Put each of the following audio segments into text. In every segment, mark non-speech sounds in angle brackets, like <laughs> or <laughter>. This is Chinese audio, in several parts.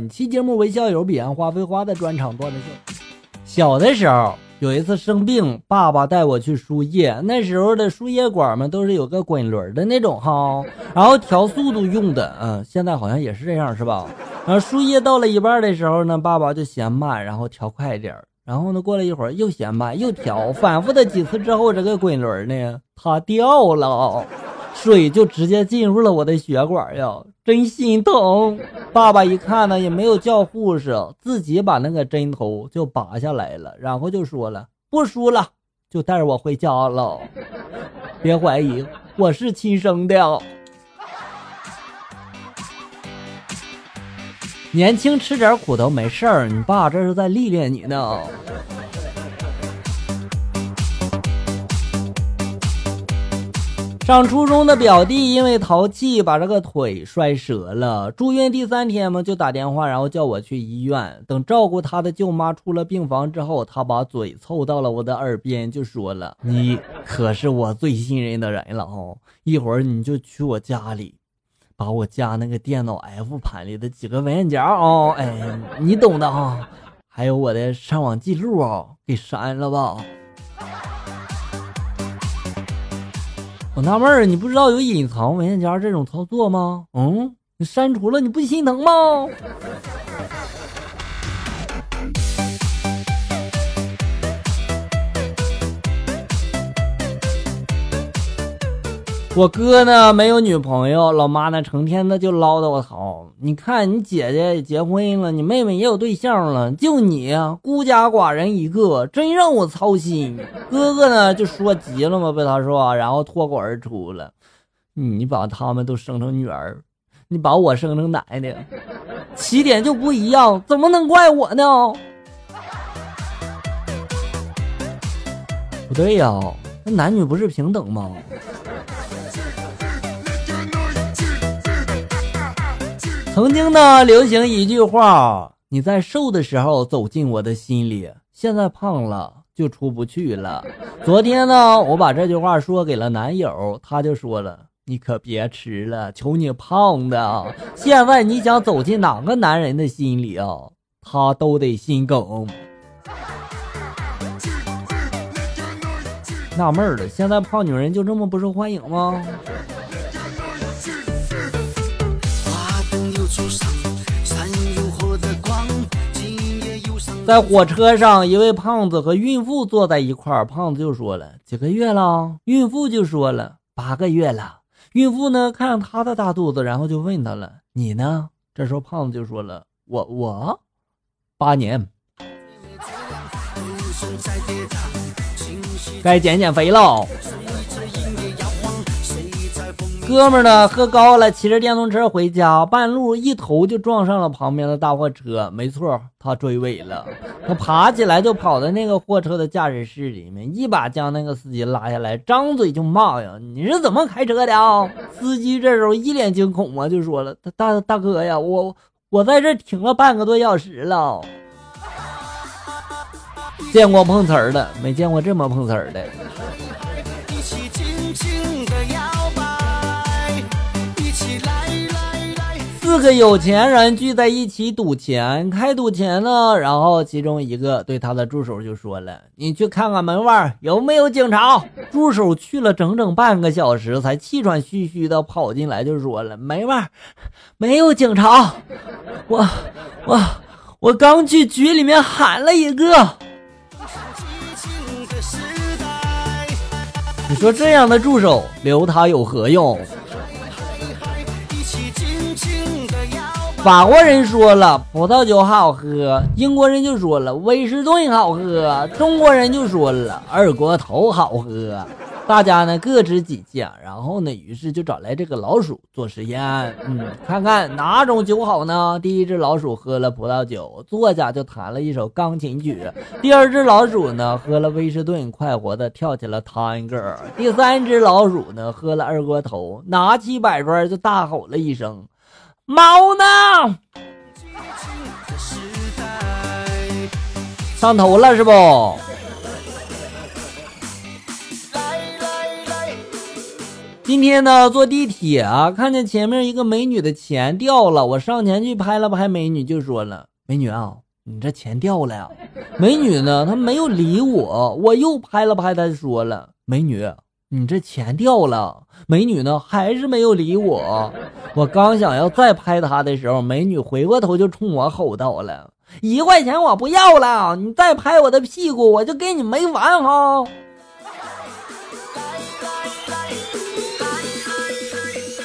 本期节目为校友彼岸花飞花的专场段子秀。小的时候有一次生病，爸爸带我去输液。那时候的输液管嘛，都是有个滚轮的那种哈，然后调速度用的。嗯，现在好像也是这样，是吧？然后输液到了一半的时候呢，爸爸就嫌慢，然后调快一点然后呢，过了一会儿又嫌慢，又调，反复的几次之后，这个滚轮呢，它掉了。水就直接进入了我的血管呀，真心疼！爸爸一看呢，也没有叫护士，自己把那个针头就拔下来了，然后就说了：“不输了，就带着我回家了。”别怀疑，我是亲生的。年轻吃点苦头没事儿，你爸这是在历练你呢。上初中的表弟因为淘气把这个腿摔折了，住院第三天嘛，就打电话，然后叫我去医院。等照顾他的舅妈出了病房之后，他把嘴凑到了我的耳边，就说了：“你可是我最信任的人了哦，一会儿你就去我家里，把我家那个电脑 F 盘里的几个文件夹啊，哎，你懂的啊，还有我的上网记录啊，给删了吧。”我纳闷儿，你不知道有隐藏文件夹这种操作吗？嗯，你删除了你不心疼吗？我哥呢没有女朋友，老妈呢成天的就唠叨我操！你看你姐姐结婚了，你妹妹也有对象了，就你孤家寡人一个，真让我操心。哥哥呢就说急了嘛，被他说，然后脱口而出了：“你把他们都生成女儿，你把我生成男的，起点就不一样，怎么能怪我呢？” <laughs> 不对呀，那男女不是平等吗？曾经呢，流行一句话：“你在瘦的时候走进我的心里，现在胖了就出不去了。”昨天呢，我把这句话说给了男友，他就说了：“你可别吃了，求你胖的。现在你想走进哪个男人的心里啊，他都得心梗。”纳闷了，现在胖女人就这么不受欢迎吗？在火车上，一位胖子和孕妇坐在一块儿。胖子就说了：“几个月了？”孕妇就说了：“八个月了。”孕妇呢，看着他的大肚子，然后就问他了：“你呢？”这时候胖子就说了：“我我八年，该减减肥了。”哥们儿呢，喝高了，骑着电动车回家，半路一头就撞上了旁边的大货车。没错，他追尾了。<laughs> 他爬起来就跑到那个货车的驾驶室里面，一把将那个司机拉下来，张嘴就骂呀：“你是怎么开车的啊？”司机这时候一脸惊恐啊，就说了：“大大哥呀，我我在这停了半个多小时了。”见过碰瓷儿的，没见过这么碰瓷儿的。四个有钱人聚在一起赌钱，开赌钱呢。然后其中一个对他的助手就说了：“你去看看门外有没有警察。”助手去了整整半个小时，才气喘吁吁的跑进来，就说了：“门外没有警察，我我我刚去局里面喊了一个。”你说这样的助手留他有何用？法国人说了葡萄酒好喝，英国人就说了威士顿好喝，中国人就说了二锅头好喝。大家呢各执己见，然后呢，于是就找来这个老鼠做实验，嗯，看看哪种酒好呢？第一只老鼠喝了葡萄酒，作家就弹了一首钢琴曲；第二只老鼠呢喝了威士顿，快活的跳起了探戈；第三只老鼠呢喝了二锅头，拿起板砖就大吼了一声。猫呢？上头了是不？今天呢，坐地铁啊，看见前面一个美女的钱掉了，我上前去拍了拍美女，就说了：“美女啊，你这钱掉了呀。”美女呢，她没有理我，我又拍了拍她，说了：“美女，你这钱掉了。”美女呢，还是没有理我。我刚想要再拍她的时候，美女回过头就冲我吼道了：“一块钱我不要了，你再拍我的屁股，我就跟你没完哈！”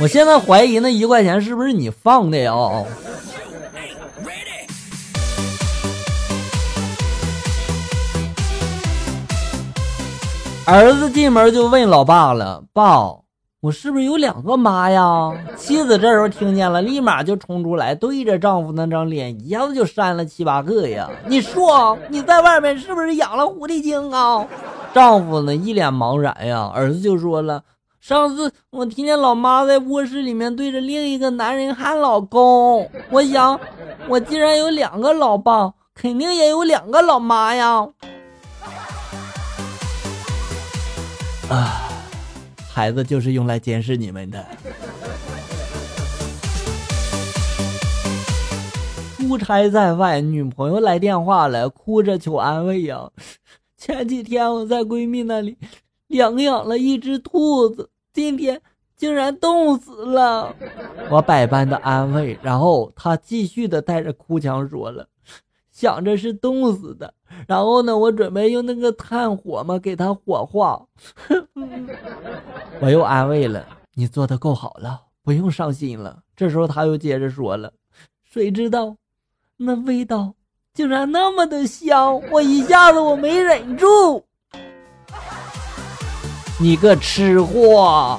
我现在怀疑那一块钱是不是你放的呀？儿子进门就问老爸了：“爸，我是不是有两个妈呀？”妻子这时候听见了，立马就冲出来，对着丈夫那张脸一下子就扇了七八个呀！你说你在外面是不是养了狐狸精啊？丈夫呢一脸茫然呀，儿子就说了。上次我听见老妈在卧室里面对着另一个男人喊“老公”，我想，我既然有两个老爸，肯定也有两个老妈呀。啊，孩子就是用来监视你们的。<laughs> 出差在外，女朋友来电话了，哭着求安慰呀。前几天我在闺蜜那里。领养了一只兔子，今天竟然冻死了。我百般的安慰，然后她继续的带着哭腔说了：“想着是冻死的，然后呢，我准备用那个炭火嘛给它火化。<laughs> ”我又安慰了：“你做的够好了，不用伤心了。”这时候他又接着说了：“谁知道，那味道竟然那么的香，我一下子我没忍住。”你个吃货！